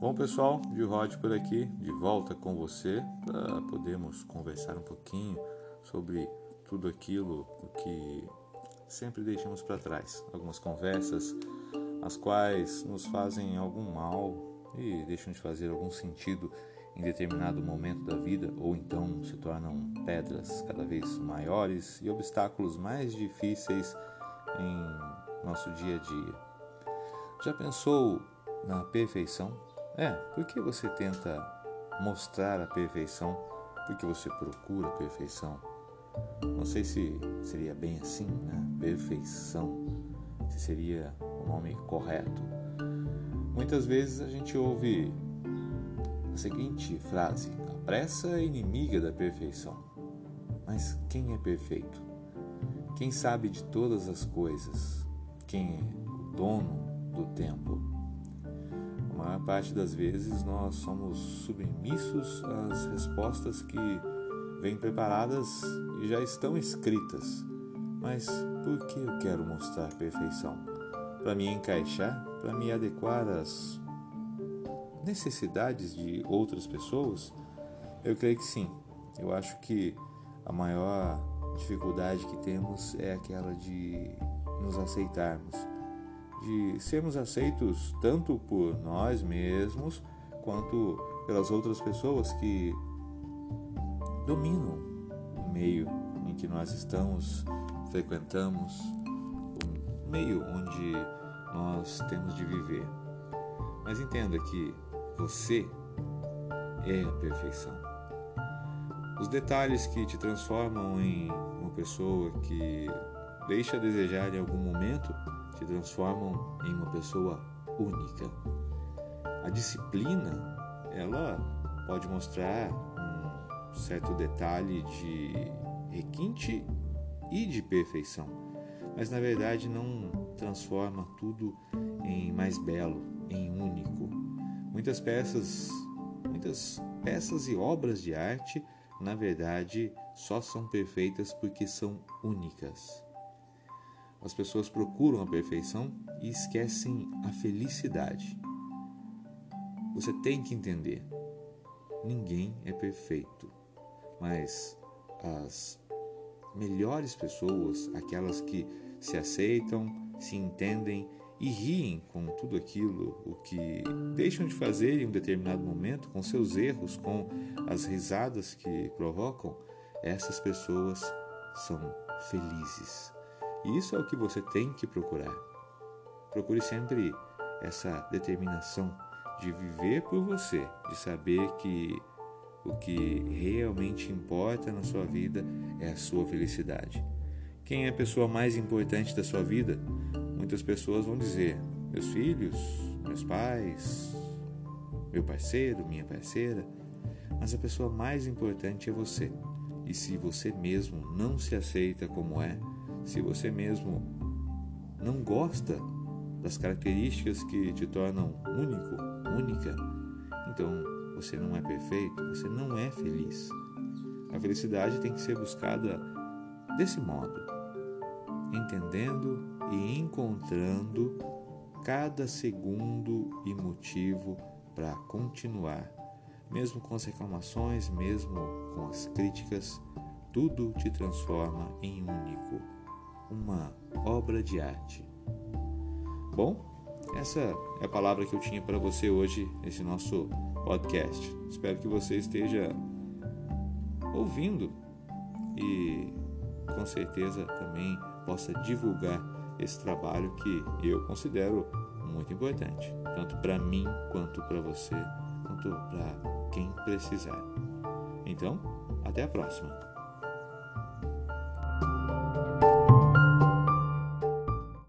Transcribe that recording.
Bom pessoal, de Rod por aqui, de volta com você para podermos conversar um pouquinho sobre tudo aquilo que sempre deixamos para trás. Algumas conversas as quais nos fazem algum mal e deixam de fazer algum sentido em determinado momento da vida ou então se tornam pedras cada vez maiores e obstáculos mais difíceis em nosso dia a dia. Já pensou na perfeição? É, por que você tenta mostrar a perfeição? Porque você procura a perfeição? Não sei se seria bem assim, né? Perfeição. Se seria o nome correto. Muitas vezes a gente ouve a seguinte frase: a pressa é inimiga da perfeição. Mas quem é perfeito? Quem sabe de todas as coisas? Quem é o dono do tempo? Maior parte das vezes nós somos submissos às respostas que vêm preparadas e já estão escritas. Mas por que eu quero mostrar perfeição? Para me encaixar? Para me adequar às necessidades de outras pessoas? Eu creio que sim. Eu acho que a maior dificuldade que temos é aquela de nos aceitarmos de sermos aceitos tanto por nós mesmos quanto pelas outras pessoas que dominam o meio em que nós estamos, frequentamos, o meio onde nós temos de viver. Mas entenda que você é a perfeição. Os detalhes que te transformam em uma pessoa que deixa a desejar em algum momento te transformam em uma pessoa única. A disciplina, ela pode mostrar um certo detalhe de requinte e de perfeição, mas na verdade não transforma tudo em mais belo, em único. Muitas peças, muitas peças e obras de arte, na verdade, só são perfeitas porque são únicas. As pessoas procuram a perfeição e esquecem a felicidade. Você tem que entender: ninguém é perfeito, mas as melhores pessoas, aquelas que se aceitam, se entendem e riem com tudo aquilo o que deixam de fazer em um determinado momento, com seus erros, com as risadas que provocam, essas pessoas são felizes. E isso é o que você tem que procurar. Procure sempre essa determinação de viver por você, de saber que o que realmente importa na sua vida é a sua felicidade. Quem é a pessoa mais importante da sua vida? Muitas pessoas vão dizer: meus filhos, meus pais, meu parceiro, minha parceira. Mas a pessoa mais importante é você. E se você mesmo não se aceita como é, se você mesmo não gosta das características que te tornam único, única, então você não é perfeito, você não é feliz. A felicidade tem que ser buscada desse modo, entendendo e encontrando cada segundo e motivo para continuar, mesmo com as reclamações, mesmo com as críticas, tudo te transforma em único uma obra de arte. Bom, essa é a palavra que eu tinha para você hoje nesse nosso podcast. Espero que você esteja ouvindo e com certeza também possa divulgar esse trabalho que eu considero muito importante, tanto para mim quanto para você, quanto para quem precisar. Então, até a próxima.